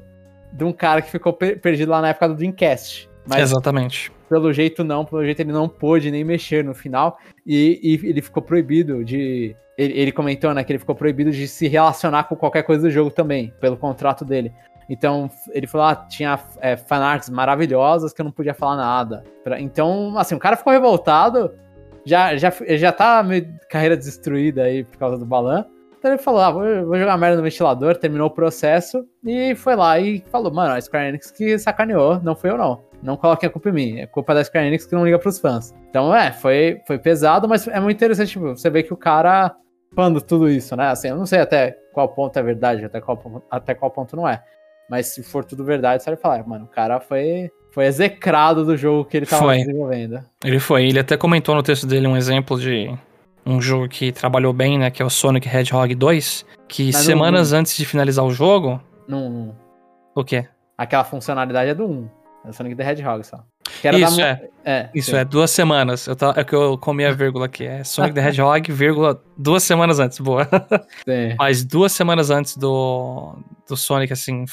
de um cara que ficou per perdido lá na época do Dreamcast. Mas, Exatamente. Pelo jeito não, pelo jeito ele não pôde nem mexer no final. E, e ele ficou proibido de. Ele, ele, comentou, né, que ele ficou proibido de se relacionar com qualquer coisa do jogo também, pelo contrato dele. Então, ele falou, ah, tinha é, fanarts maravilhosas que eu não podia falar nada. Pra, então, assim, o cara ficou revoltado, já, já, já tá meio carreira destruída aí por causa do Balan. Então ele falou, ah, vou, vou jogar merda no ventilador, terminou o processo e foi lá e falou, mano, a Square Enix que sacaneou, não foi eu não. Não coloquem a culpa em mim, é culpa da Square Enix que não liga pros fãs. Então, é, foi, foi pesado, mas é muito interessante, tipo, você vê que o cara pando tudo isso, né? Assim, eu não sei até qual ponto é verdade, até qual, até qual ponto não é. Mas se for tudo verdade, você vai falar, mano, o cara foi, foi execrado do jogo que ele tava foi. desenvolvendo. Ele foi, ele até comentou no texto dele um exemplo de um jogo que trabalhou bem, né? Que é o Sonic Hedgehog 2. Que Mas semanas não, antes de finalizar o jogo. Não. O quê? Aquela funcionalidade é do 1. É o Sonic the Hedgehog só. Isso, da... é. é. Isso sim. é, duas semanas. Eu tava, é que eu comi a vírgula aqui. É Sonic the Hedgehog, vírgula, duas semanas antes. Boa. <laughs> Sim. Mas duas semanas antes do, do Sonic, assim,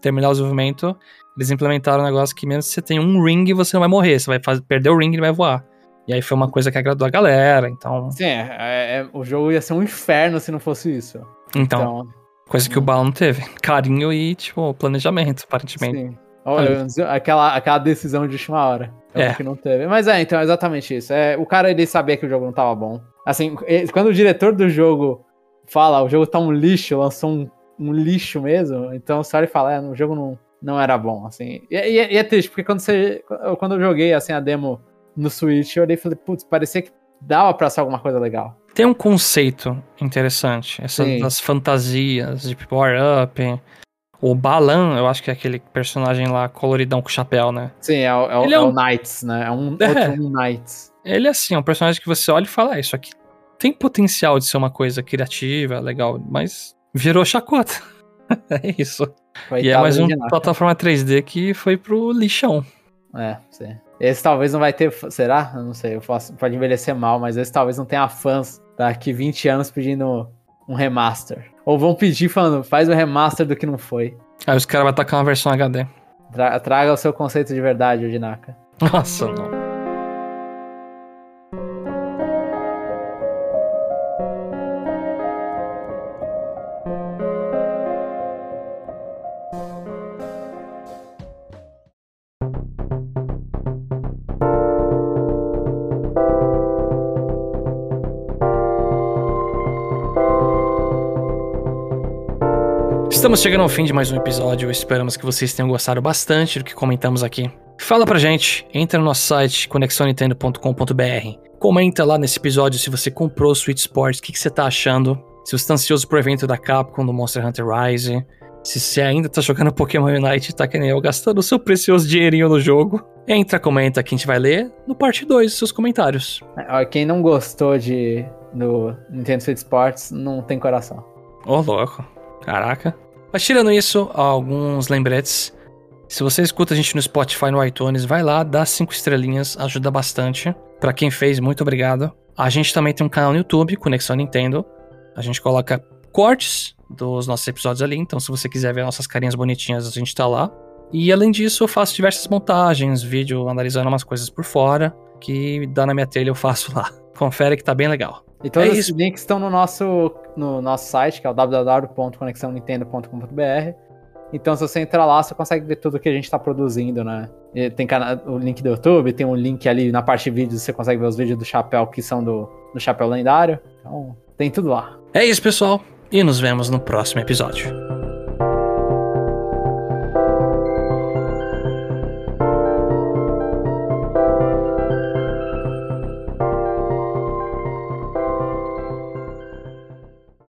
terminar o desenvolvimento, eles implementaram um negócio que mesmo se você tem um ring, você não vai morrer. Você vai fazer, perder o ring e vai voar. E aí foi uma coisa que agradou a galera, então. Sim, é, é, é, o jogo ia ser um inferno se não fosse isso. Então. então coisa que o Baal não teve. Carinho e, tipo, planejamento, aparentemente. Sim. Olha, aquela, aquela decisão de última hora. É. que não teve. Mas é, então, é exatamente isso. É, o cara, ele sabia que o jogo não tava bom. Assim, quando o diretor do jogo fala, o jogo tá um lixo, lançou um, um lixo mesmo, então você olha e fala, é, o jogo não, não era bom, assim. E, e, e é triste, porque quando você. Quando eu joguei, assim, a demo no Switch, eu olhei e falei, putz, parecia que dava pra ser alguma coisa legal. Tem um conceito interessante, essas das fantasias de power-up. O Balan, eu acho que é aquele personagem lá coloridão com chapéu, né? Sim, é, o, é, Ele é, é um... o Knights, né? É um <laughs> é. outro Knights. Ele é assim, é um personagem que você olha e fala, ah, isso aqui tem potencial de ser uma coisa criativa, legal, mas virou chacota. <laughs> é isso. E é mais uma plataforma 3D que foi pro lixão. É, sim. Esse talvez não vai ter. Será? Eu não sei. Eu posso, pode envelhecer mal, mas esse talvez não tenha fãs daqui 20 anos pedindo um remaster. Ou vão pedir falando, faz o remaster do que não foi. Aí os caras vão tacar uma versão HD. Tra traga o seu conceito de verdade, Odinaka. Nossa, não. Estamos chegando ao fim de mais um episódio. Esperamos que vocês tenham gostado bastante do que comentamos aqui. Fala pra gente, entra no nosso site conexonintendo.com.br. Comenta lá nesse episódio se você comprou o Switch Sports, o que, que, você tá achando. Se você tá ansioso pro evento da Capcom do Monster Hunter Rise. Se você ainda tá jogando Pokémon Unite, tá que nem eu, gastando o seu precioso dinheirinho no jogo. Entra, comenta que a gente vai ler no parte 2 seus comentários. Quem não gostou de do Nintendo Switch Sports não tem coração. Ô, oh, louco. Caraca. Mas tirando isso, alguns lembretes. Se você escuta a gente no Spotify, no iTunes, vai lá, dá cinco estrelinhas, ajuda bastante. Para quem fez, muito obrigado. A gente também tem um canal no YouTube, Conexão Nintendo. A gente coloca cortes dos nossos episódios ali, então se você quiser ver nossas carinhas bonitinhas, a gente tá lá. E além disso, eu faço diversas montagens, vídeo analisando umas coisas por fora, que dá na minha telha eu faço lá. <laughs> Confere que tá bem legal. E todos é os links estão no nosso, no nosso site, que é o www.conexãonintendo.com.br. Então, se você entrar lá, você consegue ver tudo que a gente está produzindo, né? E tem o link do YouTube, tem um link ali na parte de vídeos, você consegue ver os vídeos do Chapéu que são do, do Chapéu Lendário. Então, tem tudo lá. É isso, pessoal. E nos vemos no próximo episódio.